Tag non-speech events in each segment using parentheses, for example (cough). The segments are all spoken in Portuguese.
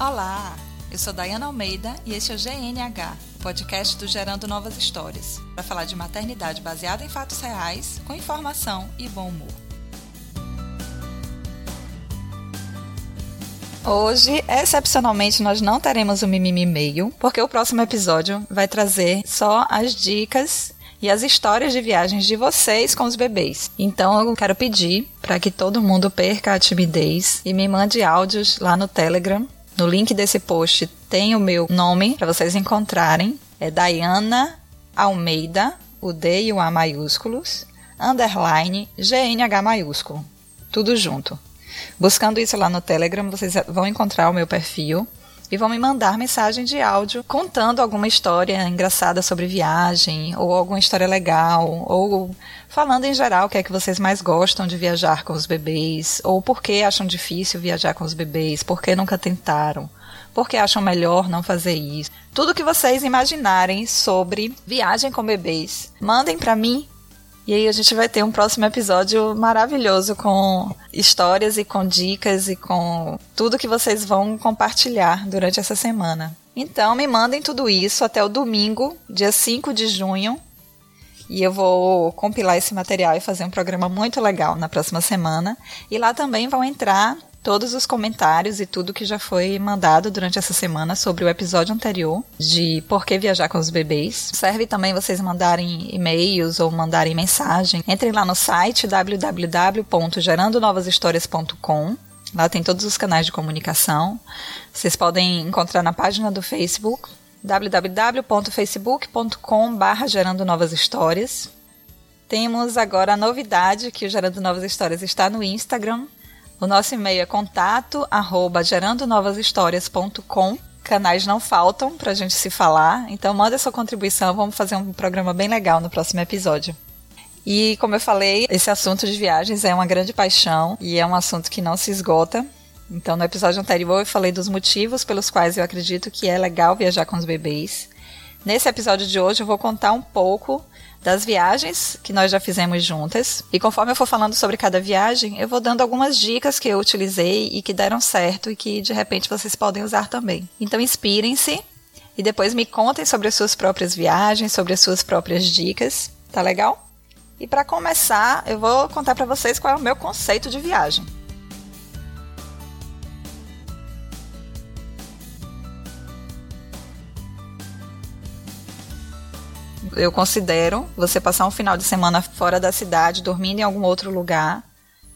Olá, eu sou Dayana Almeida e este é o GNH, o podcast do Gerando Novas Histórias, para falar de maternidade baseada em fatos reais, com informação e bom humor. Hoje, excepcionalmente, nós não teremos o Mimimi Meio, porque o próximo episódio vai trazer só as dicas e as histórias de viagens de vocês com os bebês. Então eu quero pedir para que todo mundo perca a timidez e me mande áudios lá no Telegram no link desse post tem o meu nome para vocês encontrarem. É Diana Almeida, o D e o A maiúsculos, underline GNH maiúsculo. Tudo junto. Buscando isso lá no Telegram, vocês vão encontrar o meu perfil e vão me mandar mensagem de áudio contando alguma história engraçada sobre viagem, ou alguma história legal, ou falando em geral o que é que vocês mais gostam de viajar com os bebês, ou por que acham difícil viajar com os bebês, por que nunca tentaram, por que acham melhor não fazer isso. Tudo que vocês imaginarem sobre viagem com bebês, mandem para mim e aí a gente vai ter um próximo episódio maravilhoso com histórias e com dicas e com tudo que vocês vão compartilhar durante essa semana. Então me mandem tudo isso até o domingo, dia 5 de junho. E eu vou compilar esse material e fazer um programa muito legal na próxima semana. E lá também vão entrar todos os comentários e tudo que já foi mandado durante essa semana sobre o episódio anterior de Por que viajar com os bebês. Serve também vocês mandarem e-mails ou mandarem mensagem. Entrem lá no site www.gerandonovashistorias.com. Lá tem todos os canais de comunicação. Vocês podem encontrar na página do Facebook www.facebook.com/barra gerando novas histórias. Temos agora a novidade que o Gerando Novas Histórias está no Instagram o nosso e-mail é contato arroba gerandonovashistórias.com. Canais não faltam para a gente se falar, então manda sua contribuição, vamos fazer um programa bem legal no próximo episódio. E como eu falei, esse assunto de viagens é uma grande paixão e é um assunto que não se esgota. Então, no episódio anterior, eu falei dos motivos pelos quais eu acredito que é legal viajar com os bebês. Nesse episódio de hoje, eu vou contar um pouco das viagens que nós já fizemos juntas. E conforme eu for falando sobre cada viagem, eu vou dando algumas dicas que eu utilizei e que deram certo e que de repente vocês podem usar também. Então inspirem-se e depois me contem sobre as suas próprias viagens, sobre as suas próprias dicas. Tá legal? E para começar, eu vou contar para vocês qual é o meu conceito de viagem. Eu considero você passar um final de semana fora da cidade, dormindo em algum outro lugar.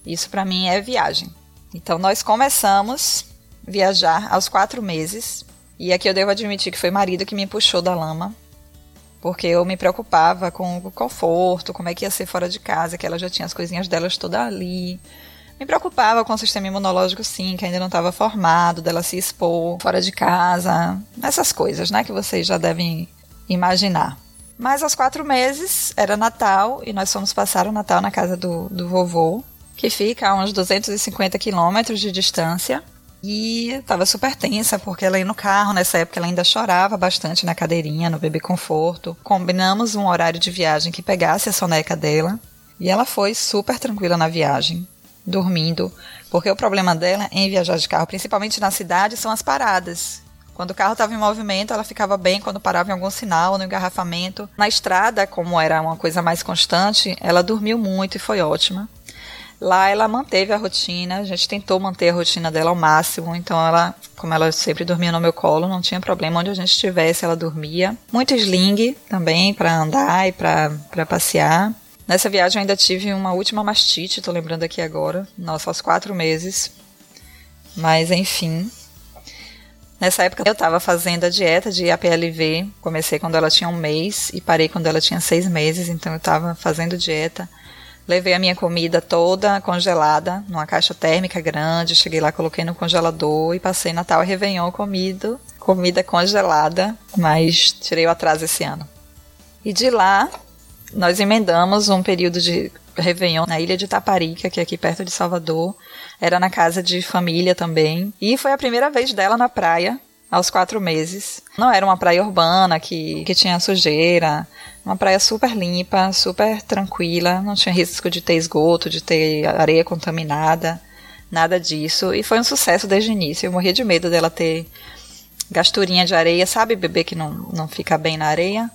Isso para mim é viagem. Então nós começamos a viajar aos quatro meses. E aqui eu devo admitir que foi marido que me puxou da lama. Porque eu me preocupava com o conforto, como é que ia ser fora de casa, que ela já tinha as coisinhas delas todas ali. Me preocupava com o sistema imunológico, sim, que ainda não estava formado, dela se expor fora de casa. Essas coisas, né, que vocês já devem imaginar. Mas aos quatro meses era Natal e nós fomos passar o Natal na casa do, do vovô, que fica a uns 250 quilômetros de distância. E estava super tensa, porque ela ia no carro, nessa época ela ainda chorava bastante na cadeirinha, no bebê conforto. Combinamos um horário de viagem que pegasse a soneca dela. E ela foi super tranquila na viagem, dormindo, porque o problema dela em viajar de carro, principalmente na cidade, são as paradas. Quando o carro estava em movimento, ela ficava bem quando parava em algum sinal, no engarrafamento. Na estrada, como era uma coisa mais constante, ela dormiu muito e foi ótima. Lá ela manteve a rotina, a gente tentou manter a rotina dela ao máximo, então ela, como ela sempre dormia no meu colo, não tinha problema onde a gente estivesse, ela dormia. Muito sling também para andar e para passear. Nessa viagem eu ainda tive uma última mastite, tô lembrando aqui agora, nossa, aos quatro meses. Mas enfim, Nessa época eu estava fazendo a dieta de APLV, comecei quando ela tinha um mês e parei quando ela tinha seis meses, então eu estava fazendo dieta. Levei a minha comida toda congelada numa caixa térmica grande, cheguei lá, coloquei no congelador e passei Natal e Réveillon comido, comida congelada, mas tirei o atraso esse ano. E de lá, nós emendamos um período de Réveillon na ilha de Taparica, que é aqui perto de Salvador. Era na casa de família também. E foi a primeira vez dela na praia, aos quatro meses. Não era uma praia urbana que, que tinha sujeira. Uma praia super limpa, super tranquila. Não tinha risco de ter esgoto, de ter areia contaminada. nada disso. E foi um sucesso desde o início. Eu morria de medo dela ter gasturinha de areia, sabe? Bebê que não, não fica bem na areia.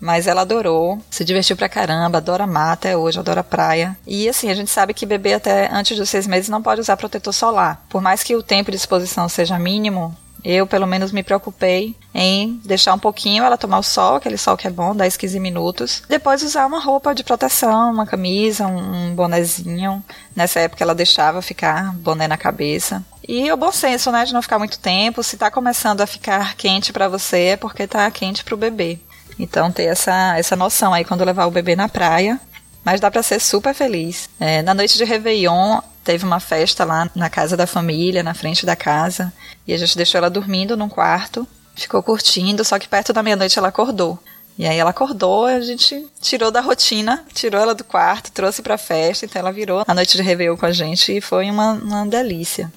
Mas ela adorou, se divertiu pra caramba, adora mar até hoje, adora praia. E assim, a gente sabe que bebê até antes dos seis meses não pode usar protetor solar. Por mais que o tempo de exposição seja mínimo, eu, pelo menos, me preocupei em deixar um pouquinho ela tomar o sol, aquele sol que é bom, 10, 15 minutos. Depois usar uma roupa de proteção, uma camisa, um, bonezinho. Nessa época ela deixava ficar boné na cabeça. E o bom senso, né, de não ficar muito tempo. Se tá começando a ficar quente para você, é porque tá quente pro bebê. Então ter essa, essa noção aí quando levar o bebê na praia. Mas dá para ser super feliz. É, na noite de Réveillon, teve uma festa lá na casa da família, na frente da casa, e a gente deixou ela dormindo num quarto, ficou curtindo, só que perto da meia-noite ela acordou. E aí ela acordou, a gente tirou da rotina, tirou ela do quarto, trouxe pra festa, então ela virou a noite de Réveillon com a gente e foi uma, uma delícia.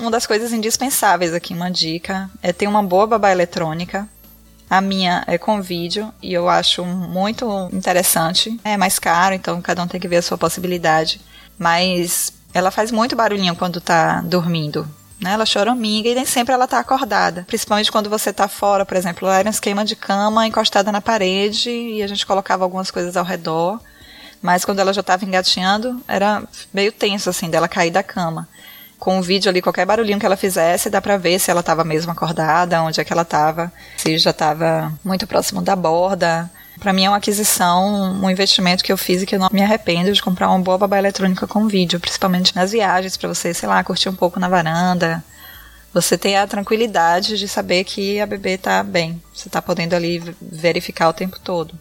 Uma das coisas indispensáveis aqui, uma dica, é ter uma boa babá eletrônica, a minha é com vídeo e eu acho muito interessante. É mais caro, então cada um tem que ver a sua possibilidade. Mas ela faz muito barulhinho quando tá dormindo. Né? Ela choraminga e nem sempre ela tá acordada. Principalmente quando você tá fora, por exemplo. Era um esquema de cama encostada na parede e a gente colocava algumas coisas ao redor. Mas quando ela já estava engatinhando, era meio tenso, assim, dela cair da cama. Com o vídeo ali, qualquer barulhinho que ela fizesse, dá pra ver se ela estava mesmo acordada, onde é que ela estava, se já estava muito próximo da borda, para mim é uma aquisição, um investimento que eu fiz e que eu não me arrependo de comprar uma boa babá eletrônica com vídeo, principalmente nas viagens, para você, sei lá, curtir um pouco na varanda. Você tem a tranquilidade de saber que a bebê tá bem. Você tá podendo ali verificar o tempo todo.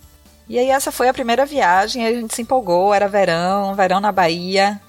E aí essa foi a primeira viagem, a gente se empolgou, era verão, verão na Bahia.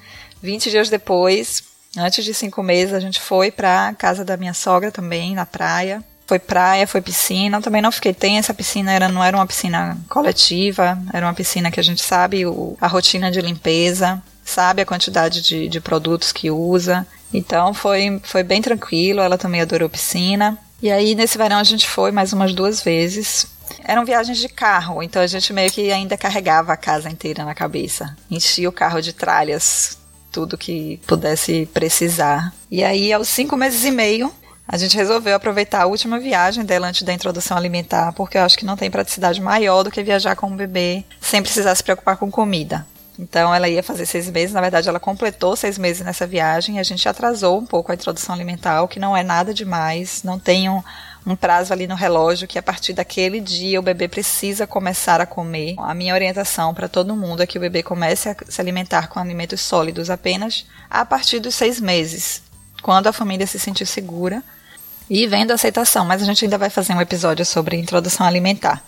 20 dias depois, antes de cinco meses, a gente foi para casa da minha sogra também, na praia. Foi praia, foi piscina. Também não fiquei tensa. A piscina era, não era uma piscina coletiva, era uma piscina que a gente sabe o, a rotina de limpeza, sabe a quantidade de, de produtos que usa. Então foi, foi bem tranquilo. Ela também adorou piscina. E aí, nesse verão, a gente foi mais umas duas vezes. Eram viagens de carro, então a gente meio que ainda carregava a casa inteira na cabeça. Enchia o carro de tralhas, tudo que pudesse precisar. E aí, aos cinco meses e meio, a gente resolveu aproveitar a última viagem dela antes da introdução alimentar, porque eu acho que não tem praticidade maior do que viajar com um bebê sem precisar se preocupar com comida. Então ela ia fazer seis meses, na verdade ela completou seis meses nessa viagem e a gente atrasou um pouco a introdução alimentar, o que não é nada demais, não tem um, um prazo ali no relógio que a partir daquele dia o bebê precisa começar a comer. A minha orientação para todo mundo é que o bebê comece a se alimentar com alimentos sólidos apenas a partir dos seis meses quando a família se sentir segura e vendo a aceitação. Mas a gente ainda vai fazer um episódio sobre introdução alimentar.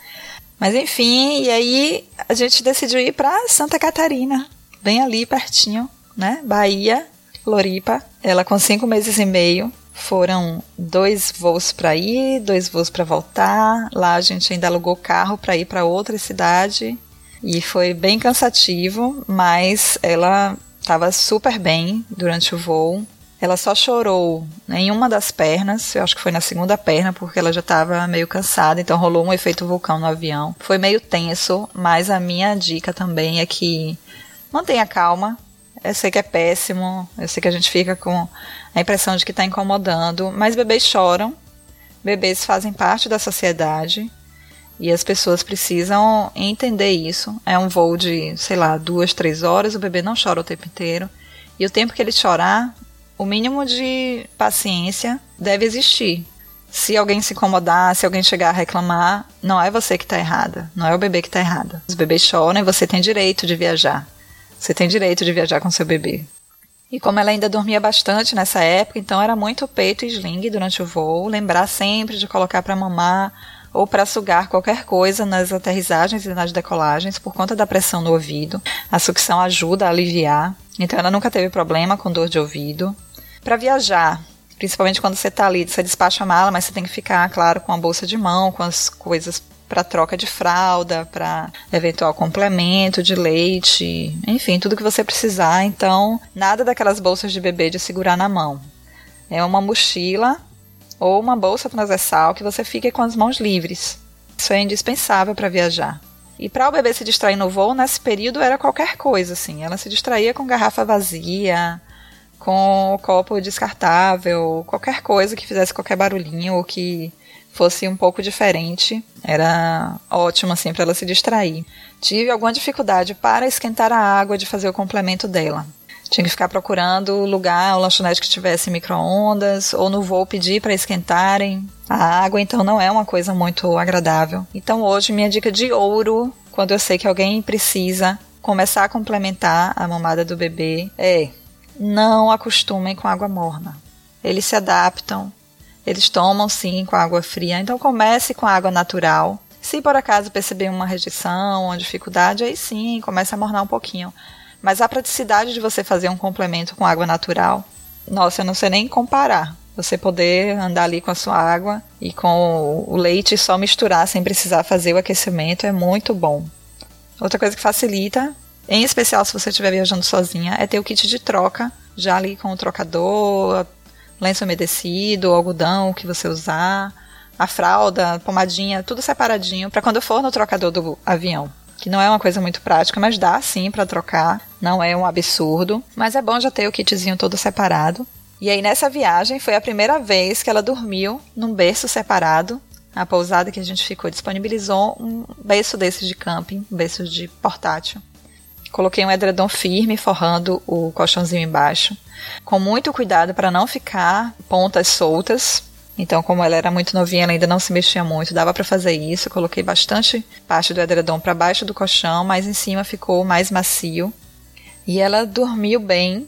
Mas enfim, e aí a gente decidiu ir para Santa Catarina, bem ali pertinho, né? Bahia, Floripa. Ela com cinco meses e meio. Foram dois voos para ir, dois voos para voltar. Lá a gente ainda alugou carro para ir para outra cidade e foi bem cansativo, mas ela estava super bem durante o voo. Ela só chorou em uma das pernas, eu acho que foi na segunda perna, porque ela já estava meio cansada, então rolou um efeito vulcão no avião. Foi meio tenso, mas a minha dica também é que mantenha calma. Eu sei que é péssimo, eu sei que a gente fica com a impressão de que está incomodando, mas bebês choram, bebês fazem parte da sociedade e as pessoas precisam entender isso. É um voo de, sei lá, duas, três horas, o bebê não chora o tempo inteiro. E o tempo que ele chorar, o mínimo de paciência deve existir. Se alguém se incomodar, se alguém chegar a reclamar, não é você que está errada, não é o bebê que está errado. Os bebês choram e você tem direito de viajar. Você tem direito de viajar com seu bebê. E como ela ainda dormia bastante nessa época, então era muito peito e sling durante o voo, lembrar sempre de colocar para mamar ou para sugar qualquer coisa nas aterrissagens e nas decolagens por conta da pressão no ouvido. A sucção ajuda a aliviar. Então ela nunca teve problema com dor de ouvido. Para viajar, principalmente quando você está ali, você despacha a mala, mas você tem que ficar, claro, com a bolsa de mão, com as coisas para troca de fralda, para eventual complemento de leite, enfim, tudo que você precisar. Então, nada daquelas bolsas de bebê de segurar na mão. É uma mochila ou uma bolsa transversal que você fique com as mãos livres. Isso é indispensável para viajar. E para o bebê se distrair no voo, nesse período era qualquer coisa, assim. Ela se distraía com garrafa vazia, com copo descartável, qualquer coisa que fizesse qualquer barulhinho ou que fosse um pouco diferente, era ótimo assim para ela se distrair. Tive alguma dificuldade para esquentar a água de fazer o complemento dela. Tinha que ficar procurando lugar, o lanchonete que tivesse micro-ondas, ou no voo pedir para esquentarem a água, então não é uma coisa muito agradável. Então hoje minha dica de ouro, quando eu sei que alguém precisa começar a complementar a mamada do bebê, é não acostumem com água morna. Eles se adaptam, eles tomam sim com água fria, então comece com água natural. Se por acaso perceber uma rejeição, uma dificuldade, aí sim, comece a mornar um pouquinho. Mas a praticidade de você fazer um complemento com água natural, nossa, eu não sei nem comparar. Você poder andar ali com a sua água e com o leite só misturar sem precisar fazer o aquecimento é muito bom. Outra coisa que facilita, em especial se você estiver viajando sozinha, é ter o kit de troca, já ali com o trocador, lenço umedecido, algodão que você usar, a fralda, pomadinha, tudo separadinho para quando for no trocador do avião que não é uma coisa muito prática, mas dá sim para trocar, não é um absurdo, mas é bom já ter o kitzinho todo separado. E aí nessa viagem foi a primeira vez que ela dormiu num berço separado. A pousada que a gente ficou disponibilizou um berço desse de camping, um berço de portátil. Coloquei um edredom firme forrando o colchãozinho embaixo, com muito cuidado para não ficar pontas soltas, então, como ela era muito novinha, ela ainda não se mexia muito, dava para fazer isso. coloquei bastante parte do edredom para baixo do colchão, mas em cima ficou mais macio. E ela dormiu bem.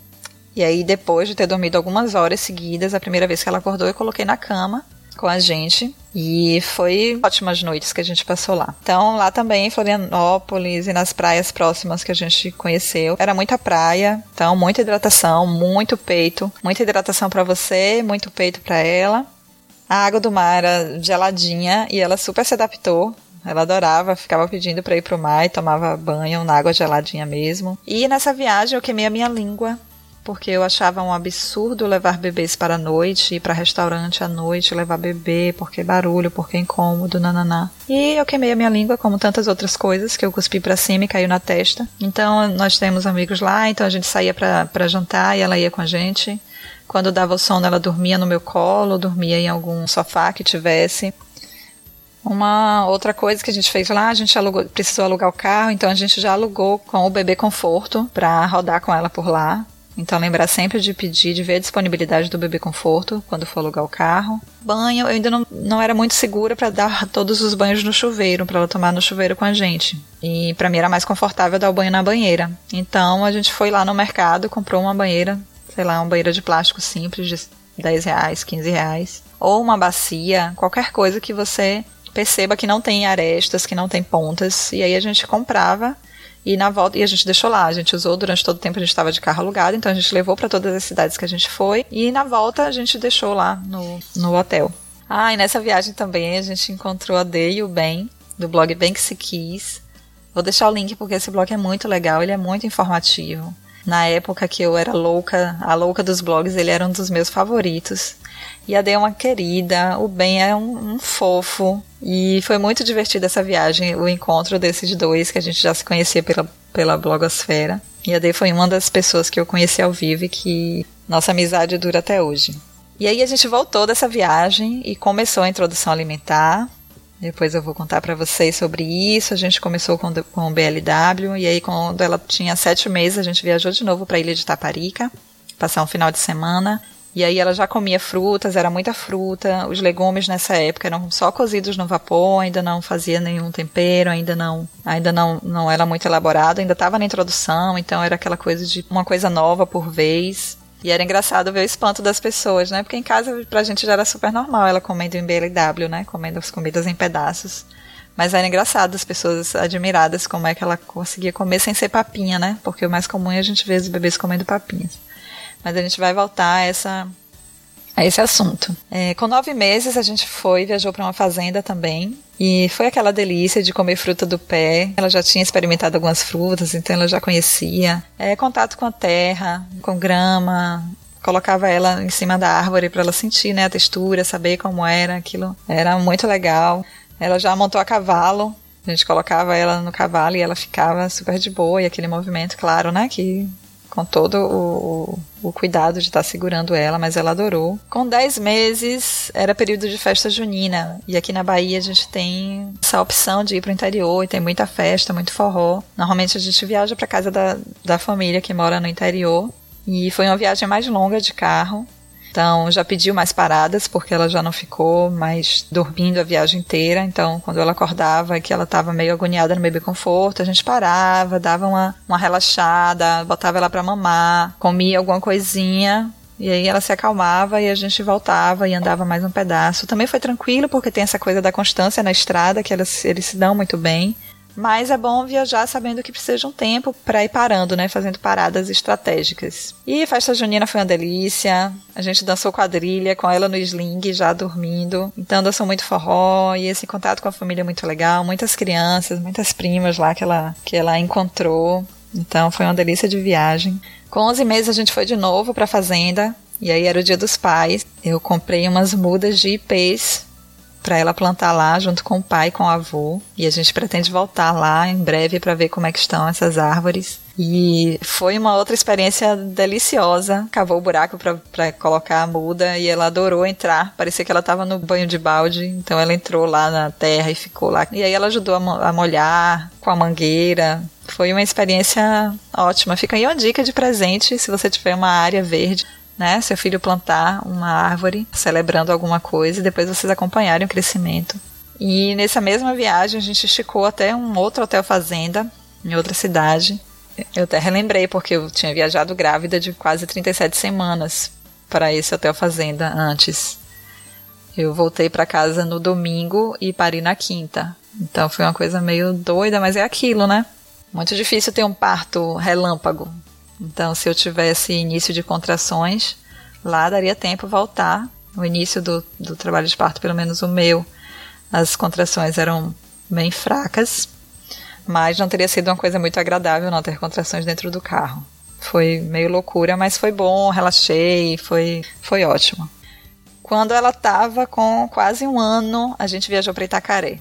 E aí, depois de ter dormido algumas horas seguidas, a primeira vez que ela acordou, eu coloquei na cama com a gente. E foi ótimas noites que a gente passou lá. Então, lá também em Florianópolis e nas praias próximas que a gente conheceu, era muita praia, então muita hidratação, muito peito, muita hidratação para você, muito peito para ela. A água do mar era geladinha e ela super se adaptou. Ela adorava, ficava pedindo para ir pro mar e tomava banho na água geladinha mesmo. E nessa viagem eu queimei a minha língua, porque eu achava um absurdo levar bebês para a noite, ir para restaurante à noite, levar bebê, porque barulho, porque incômodo, nananá. E eu queimei a minha língua, como tantas outras coisas, que eu cuspi para cima e caiu na testa. Então nós temos amigos lá, então a gente saía para jantar e ela ia com a gente. Quando dava o sono, ela dormia no meu colo, dormia em algum sofá que tivesse. Uma outra coisa que a gente fez lá, a gente alugou, precisou alugar o carro, então a gente já alugou com o bebê conforto para rodar com ela por lá. Então lembrar sempre de pedir, de ver a disponibilidade do bebê conforto quando for alugar o carro. Banho, eu ainda não, não era muito segura para dar todos os banhos no chuveiro, para ela tomar no chuveiro com a gente. E para mim era mais confortável dar o banho na banheira. Então a gente foi lá no mercado, comprou uma banheira sei lá, uma banheira de plástico simples de 10 reais, 15 reais. Ou uma bacia, qualquer coisa que você perceba que não tem arestas, que não tem pontas. E aí a gente comprava e na volta, e a gente deixou lá, a gente usou durante todo o tempo, a gente estava de carro alugado, então a gente levou para todas as cidades que a gente foi, e na volta a gente deixou lá no, no hotel. Ah, e nessa viagem também a gente encontrou a Dei e o Ben, do blog Bem Que Se Quis. Vou deixar o link porque esse blog é muito legal, ele é muito informativo. Na época que eu era louca, a louca dos blogs, ele era um dos meus favoritos. E a Dei é uma querida, o Ben é um, um, fofo. E foi muito divertida essa viagem, o encontro desses dois, que a gente já se conhecia pela, pela blogosfera. E a Dei foi uma das pessoas que eu conheci ao vivo e que nossa amizade dura até hoje. E aí a gente voltou dessa viagem e começou a introdução alimentar. Depois eu vou contar para vocês sobre isso. A gente começou com, com o BLW e aí quando ela tinha sete meses a gente viajou de novo para a ilha de Taparica, passar um final de semana. E aí ela já comia frutas, era muita fruta. Os legumes nessa época eram só cozidos no vapor, ainda não fazia nenhum tempero, ainda não, ainda não, não era muito elaborado, ainda estava na introdução, então era aquela coisa de uma coisa nova por vez. E era engraçado ver o espanto das pessoas, né? Porque em casa pra gente já era super normal ela comendo em BLW, né? Comendo as comidas em pedaços. Mas era engraçado as pessoas admiradas como é que ela conseguia comer sem ser papinha, né? Porque o mais comum é a gente ver os bebês comendo papinhas. Mas a gente vai voltar a essa a esse assunto. É, com nove meses a gente foi, viajou para uma fazenda também. E foi aquela delícia de comer fruta do pé. Ela já tinha experimentado algumas frutas, então ela já conhecia. É, contato com a terra, com grama. Colocava ela em cima da árvore para ela sentir né, a textura, saber como era aquilo. Era muito legal. Ela já montou a cavalo. A gente colocava ela no cavalo e ela ficava super de boa. E aquele movimento, claro, né? Que com todo o, o cuidado de estar segurando ela, mas ela adorou. Com 10 meses era período de festa junina, e aqui na Bahia a gente tem essa opção de ir para o interior e tem muita festa, muito forró. Normalmente a gente viaja para casa da, da família que mora no interior. E foi uma viagem mais longa de carro, então já pediu mais paradas porque ela já não ficou mais dormindo a viagem inteira. Então quando ela acordava que ela estava meio agoniada no bebê conforto, a gente parava, dava uma, uma relaxada, botava ela para mamar, comia alguma coisinha e aí ela se acalmava e a gente voltava e andava mais um pedaço. Também foi tranquilo porque tem essa coisa da constância na estrada que eles se dão muito bem. Mas é bom viajar sabendo que precisa de um tempo para ir parando, né? Fazendo paradas estratégicas. E a festa junina foi uma delícia. A gente dançou quadrilha com ela no sling, já dormindo. Então dançou muito forró e esse contato com a família é muito legal. Muitas crianças, muitas primas lá que ela, que ela encontrou. Então foi uma delícia de viagem. Com 11 meses a gente foi de novo para a fazenda. E aí era o dia dos pais. Eu comprei umas mudas de ipês para ela plantar lá junto com o pai com o avô. E a gente pretende voltar lá em breve para ver como é que estão essas árvores. E foi uma outra experiência deliciosa. Cavou o buraco para colocar a muda e ela adorou entrar. Parecia que ela estava no banho de balde. Então ela entrou lá na terra e ficou lá. E aí ela ajudou a molhar com a mangueira. Foi uma experiência ótima. Fica aí uma dica de presente se você tiver uma área verde né? Seu filho plantar uma árvore celebrando alguma coisa e depois vocês acompanharem o crescimento. E nessa mesma viagem a gente esticou até um outro hotel fazenda em outra cidade. Eu até relembrei porque eu tinha viajado grávida de quase 37 semanas para esse hotel fazenda antes. Eu voltei para casa no domingo e parei na quinta. Então foi uma coisa meio doida, mas é aquilo, né? Muito difícil ter um parto relâmpago. Então, se eu tivesse início de contrações, lá daria tempo voltar. No início do, do trabalho de parto, pelo menos o meu, as contrações eram bem fracas, mas não teria sido uma coisa muito agradável não ter contrações dentro do carro. Foi meio loucura, mas foi bom, relaxei, foi, foi ótimo. Quando ela estava com quase um ano, a gente viajou para Itacaré.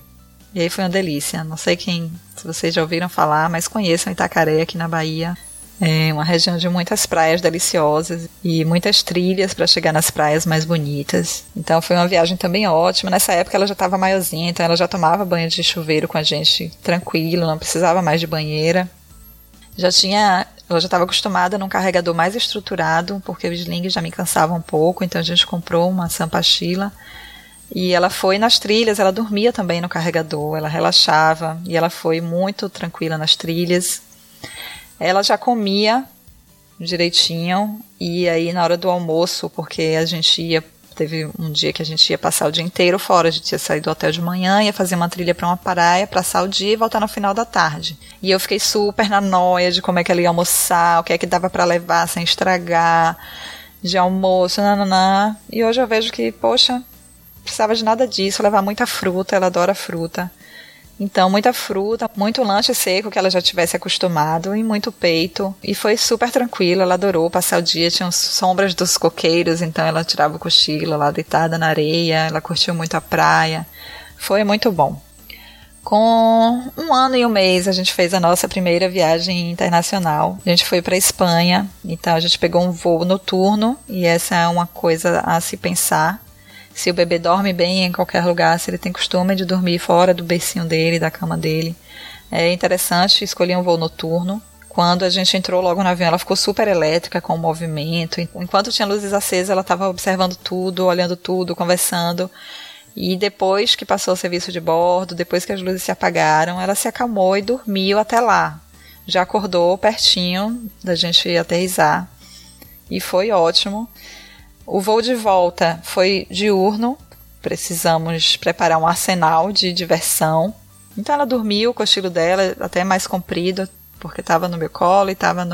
E aí foi uma delícia. Não sei quem, se vocês já ouviram falar, mas conheçam Itacaré aqui na Bahia. É uma região de muitas praias deliciosas e muitas trilhas para chegar nas praias mais bonitas. Então foi uma viagem também ótima. Nessa época ela já estava maiorzinha, então ela já tomava banho de chuveiro com a gente tranquilo, não precisava mais de banheira. Já tinha, ela já estava acostumada num carregador mais estruturado, porque o sling já me cansava um pouco, então a gente comprou uma sampachila. E ela foi nas trilhas, ela dormia também no carregador, ela relaxava e ela foi muito tranquila nas trilhas. Ela já comia direitinho e aí na hora do almoço, porque a gente ia teve um dia que a gente ia passar o dia inteiro fora, a gente ia sair do hotel de manhã, ia fazer uma trilha para uma praia, passar o dia e voltar no final da tarde. E eu fiquei super na noia de como é que ela ia almoçar, o que é que dava para levar sem estragar, de almoço, nananã. E hoje eu vejo que, poxa, precisava de nada disso, levar muita fruta, ela adora fruta. Então, muita fruta, muito lanche seco que ela já tivesse acostumado e muito peito. E foi super tranquilo, ela adorou passar o dia. Tinha sombras dos coqueiros, então ela tirava o cochilo lá deitada na areia. Ela curtiu muito a praia. Foi muito bom. Com um ano e um mês, a gente fez a nossa primeira viagem internacional. A gente foi para Espanha, então a gente pegou um voo noturno, e essa é uma coisa a se pensar se o bebê dorme bem em qualquer lugar, se ele tem costume de dormir fora do bercinho dele, da cama dele. É interessante escolher um voo noturno. Quando a gente entrou logo no avião, ela ficou super elétrica com o movimento. Enquanto tinha luzes acesas, ela estava observando tudo, olhando tudo, conversando. E depois que passou o serviço de bordo, depois que as luzes se apagaram, ela se acalmou e dormiu até lá. Já acordou pertinho da gente aterrizar. E foi ótimo. O voo de volta foi diurno, precisamos preparar um arsenal de diversão. Então ela dormiu, o cochilo dela até mais comprido, porque estava no meu colo e estava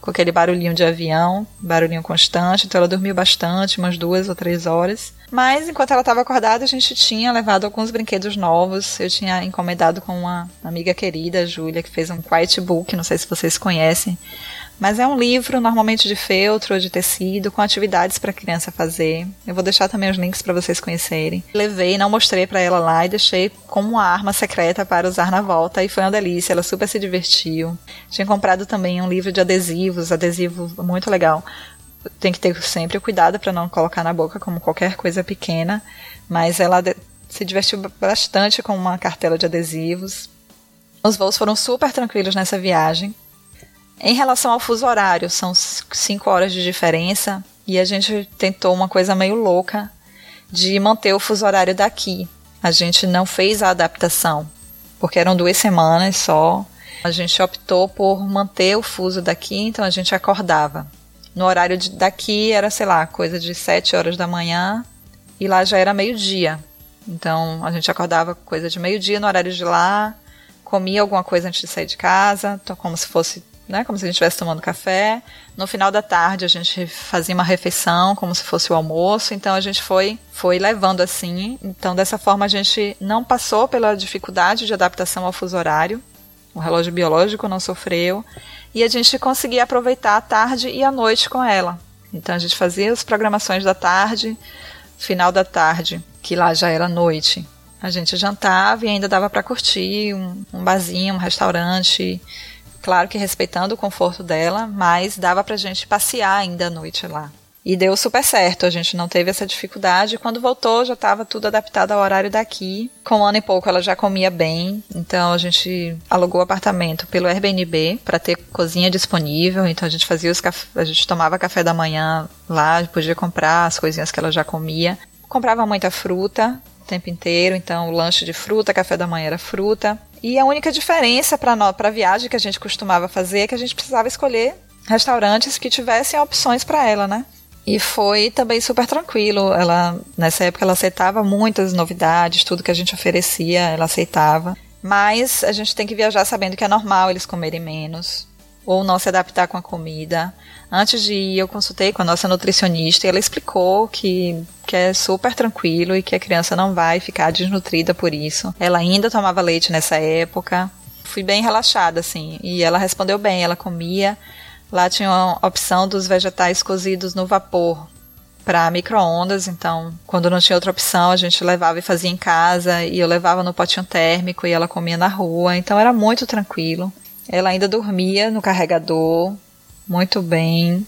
com aquele barulhinho de avião, barulhinho constante, então ela dormiu bastante, umas duas ou três horas. Mas enquanto ela estava acordada, a gente tinha levado alguns brinquedos novos. Eu tinha encomendado com uma amiga querida, a Júlia, que fez um quiet book, não sei se vocês conhecem, Mas é um livro normalmente de feltro ou de tecido, com atividades para a criança fazer. Eu vou deixar também os links para vocês conhecerem. Levei, não mostrei para ela lá e deixei como uma arma secreta para usar na volta e foi uma delícia, ela super se divertiu. Tinha comprado também um livro de adesivos, adesivo muito legal. Tem que ter sempre cuidado para não colocar na boca como qualquer coisa pequena, mas ela se divertiu bastante com uma cartela de adesivos. Os voos foram super tranquilos nessa viagem. Em relação ao fuso horário, são 5 horas de diferença e a gente tentou uma coisa meio louca de manter o fuso horário daqui. A gente não fez a adaptação, porque eram duas semanas só. A gente optou por manter o fuso daqui, então a gente acordava. No horário de, daqui era, sei lá, coisa de 7 horas da manhã e lá já era meio-dia. Então a gente acordava coisa de meio-dia no horário de lá, comia alguma coisa antes de sair de casa, como se fosse né, como se a gente estivesse tomando café. No final da tarde a gente fazia uma refeição, como se fosse o almoço. Então a gente foi, foi levando assim. Então dessa forma a gente não passou pela dificuldade de adaptação ao fuso horário. O relógio biológico não sofreu e a gente conseguia aproveitar a tarde e a noite com ela. Então a gente fazia as programações da tarde, final da tarde, que lá já era noite. A gente jantava e ainda dava para curtir um, um barzinho, um restaurante Claro que respeitando o conforto dela, mas dava pra gente passear ainda à noite lá. E deu super certo, a gente não teve essa dificuldade. Quando voltou, já estava tudo adaptado ao horário daqui. Com um ano e pouco, ela já comia bem, então a gente alugou o apartamento pelo Airbnb para ter cozinha disponível. Então a gente fazia os caf... a gente tomava café da manhã lá, podia comprar as coisinhas que ela já comia. Comprava muita fruta o tempo inteiro, então lanche de fruta, café da manhã era fruta. E a única diferença para a viagem que a gente costumava fazer é que a gente precisava escolher restaurantes que tivessem opções para ela, né? E foi também super tranquilo. Ela nessa época ela aceitava muitas novidades, tudo que a gente oferecia, ela aceitava. Mas a gente tem que viajar sabendo que é normal eles comerem menos ou não se adaptar com a comida. Antes de ir, eu consultei com a nossa nutricionista e ela explicou que, que é super tranquilo e que a criança não vai ficar desnutrida por isso. Ela ainda tomava leite nessa época. Fui bem relaxada, assim. E ela respondeu bem, ela comia. Lá tinha a opção dos vegetais cozidos no vapor para micro-ondas, então quando não tinha outra opção, a gente levava e fazia em casa, e eu levava no potinho térmico e ela comia na rua, então era muito tranquilo. Ela ainda dormia no carregador, muito bem.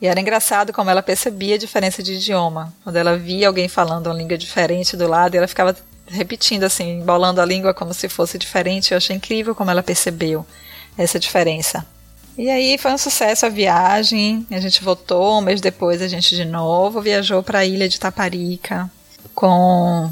E era engraçado como ela percebia a diferença de idioma. Quando ela via alguém falando uma língua diferente do lado, ela ficava repetindo assim, embolando a língua como se fosse diferente. Eu achei incrível como ela percebeu essa diferença. E aí foi um sucesso a viagem. A gente voltou, um mês depois a gente de novo viajou para a ilha de Taparica. Com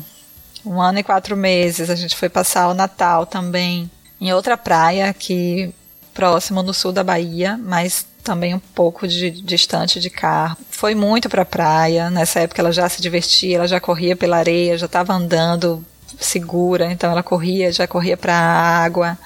um ano e quatro meses, a gente foi passar o Natal também em outra praia que próximo no sul da Bahia, mas também um pouco de, distante de carro. Foi muito para praia. Nessa época ela já se divertia, ela já corria pela areia, já estava andando segura, então ela corria, já corria para a água.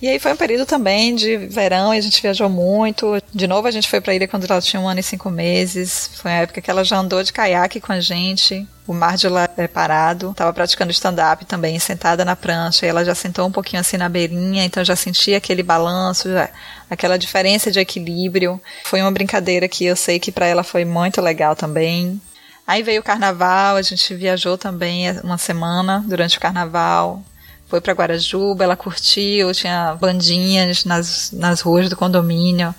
E aí foi um período também de verão e a gente viajou muito. De novo a gente foi para a ilha quando ela tinha um ano e cinco meses. Foi a época que ela já andou de caiaque com a gente. O mar de lá é parado. Tava praticando stand-up também, sentada na prancha. E ela já sentou um pouquinho assim na beirinha, então já sentia aquele balanço, já, aquela diferença de equilíbrio. Foi uma brincadeira que eu sei que para ela foi muito legal também. Aí veio o carnaval, a gente viajou também uma semana durante o carnaval foi para Guarajuba, ela curtiu, tinha bandinhas nas, nas ruas do condomínio.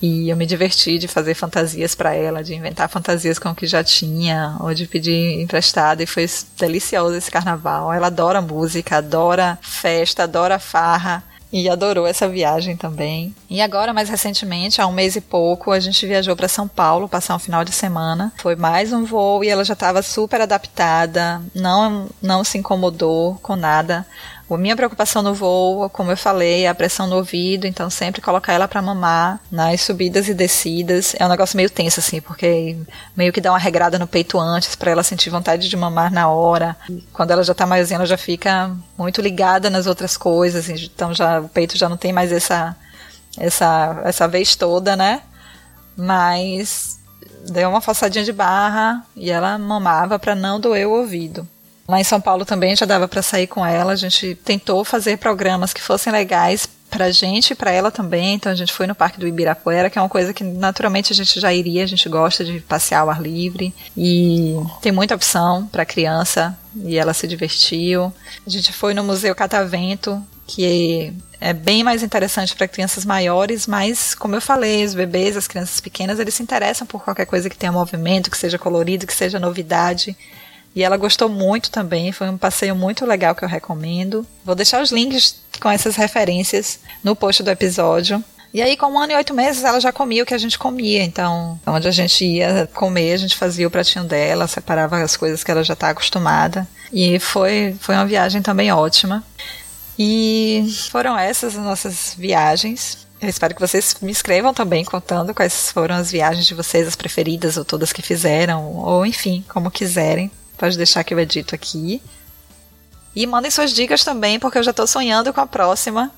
E eu me diverti de fazer fantasias para ela, de inventar fantasias com o que já tinha, ou de pedir emprestado, e foi delicioso esse carnaval. Ela adora música, adora festa, adora farra e adorou essa viagem também. E agora, mais recentemente, há um mês e pouco, a gente viajou para São Paulo passar um final de semana. Foi mais um voo e ela já estava super adaptada, não não se incomodou com nada. A minha preocupação no voo, como eu falei, é a pressão no ouvido, então sempre colocar ela para mamar nas subidas e descidas. É um negócio meio tenso, assim, porque meio que dá uma regrada no peito antes para ela sentir vontade de mamar na hora. Quando ela já tá maiorzinha, ela já fica muito ligada nas outras coisas, então já o peito já não tem mais essa essa essa vez toda, né? Mas deu uma forçadinha de barra e ela mamava para não doer o ouvido. Lá em São Paulo também já dava para sair com ela. A gente tentou fazer programas que fossem legais pra gente e pra ela também. Então a gente foi no Parque do Ibirapuera, que é uma coisa que naturalmente a gente já iria, a gente gosta de passear ao ar livre e tem muita opção para criança e ela se divertiu. A gente foi no Museu Catavento, que é bem mais interessante para crianças maiores, mas como eu falei, os bebês, as crianças pequenas, eles se interessam por qualquer coisa que tenha movimento, que seja colorido, que seja novidade. E ela gostou muito também, foi um passeio muito legal que eu recomendo. Vou deixar os links com essas referências no post do episódio. E aí, com um ano e oito meses, ela já comia o que a gente comia. Então, onde a gente ia comer, a gente fazia o pratinho dela, separava as coisas que ela já está acostumada. E foi, foi uma viagem também ótima. E foram essas as nossas viagens. Eu espero que vocês me escrevam também contando quais foram as viagens de vocês, as preferidas, ou todas que fizeram, ou enfim, como quiserem. Pode deixar que eu edito aqui. E mandem suas dicas também, porque eu já estou sonhando com a próxima.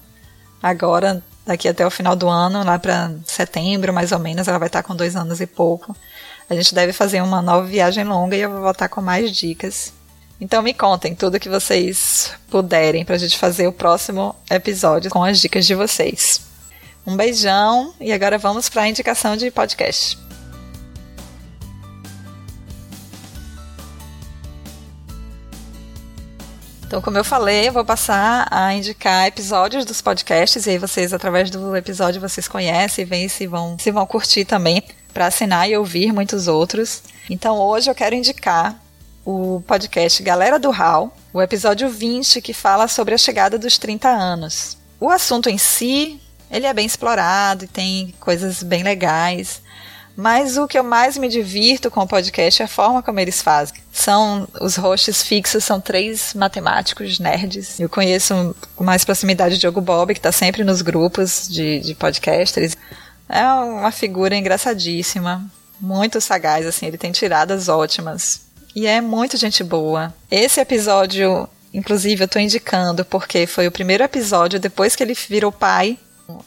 Agora, daqui até o final do ano, lá para setembro mais ou menos, ela vai estar com dois anos e pouco. A gente deve fazer uma nova viagem longa e eu vou voltar com mais dicas. Então me contem tudo que vocês puderem para a gente fazer o próximo episódio com as dicas de vocês. Um beijão e agora vamos para a indicação de podcast. Então, como eu falei, eu vou passar a indicar episódios dos podcasts e aí vocês, através do episódio, vocês conhecem e se vão, se vão curtir também para assinar e ouvir muitos outros. Então, hoje eu quero indicar o podcast Galera do Hall, o episódio 20, que fala sobre a chegada dos 30 anos. O assunto em si, ele é bem explorado e tem coisas bem legais. Mas o que eu mais me divirto com o podcast é a forma como eles fazem. São os hosts fixos, são três matemáticos nerds. Eu conheço com mais proximidade o Diogo Bob, que está sempre nos grupos de, de podcasters. É uma figura engraçadíssima, muito sagaz, assim, ele tem tiradas ótimas. E é muito gente boa. Esse episódio, inclusive, eu estou indicando porque foi o primeiro episódio depois que ele virou pai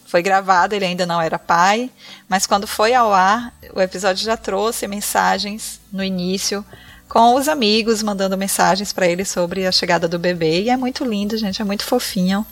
foi gravado, ele ainda não era pai, mas quando foi ao ar, o episódio já trouxe mensagens no início com os amigos mandando mensagens para ele sobre a chegada do bebê e é muito lindo, gente, é muito fofinho.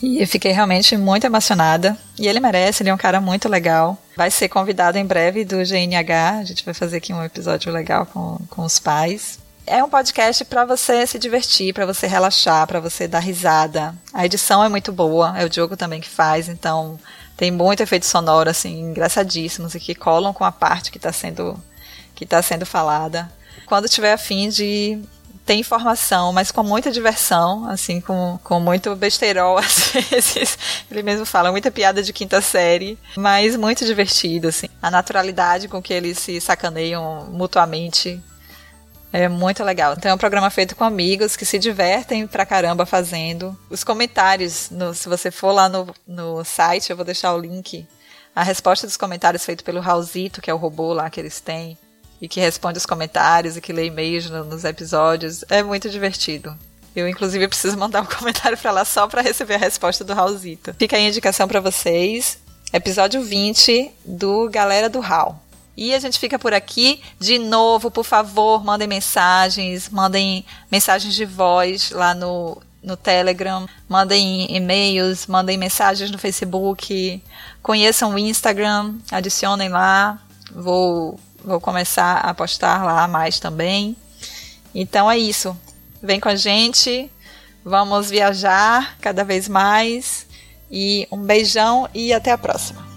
E eu fiquei realmente muito emocionada. E ele merece, ele é um cara muito legal. Vai ser convidado em breve do GNH. A gente vai fazer aqui um episódio legal com, com os pais. É um podcast para você se divertir, para você relaxar, para você dar risada. A edição é muito boa, é o Diogo também que faz, então tem muito efeito sonoro assim engraçadíssimos e que colam com a parte que está sendo que tá sendo falada. Quando tiver afim de ter informação, mas com muita diversão, assim, com, com muito besteirol, (laughs) às vezes. Ele mesmo fala, muita piada de quinta série, mas muito divertido, assim. A naturalidade com que eles se sacaneiam mutuamente é muito legal. Então é um programa feito com amigos que se divertem pra caramba fazendo. Os comentários, no, se você for lá no, no site, eu vou deixar o link. A resposta dos comentários feito pelo Raulzito, que é o robô lá que eles têm, e que responde os comentários e que lê e-mails no, nos episódios, é muito divertido. Eu, inclusive, preciso mandar um (laughs) comentário para lá só para receber a resposta do Raulzito. Fica aí a indicação para vocês. Episódio 20 do Galera do Raul. E a gente fica por aqui. De novo, por favor, mandem mensagens, mandem mensagens de voz lá no, no Telegram, mandem e-mails, mandem mensagens no Facebook, conheçam o Instagram, adicionem lá. Vou, vou começar a postar lá mais também. Então é isso. Vem com a gente, vamos viajar cada vez mais. E um beijão e até a próxima.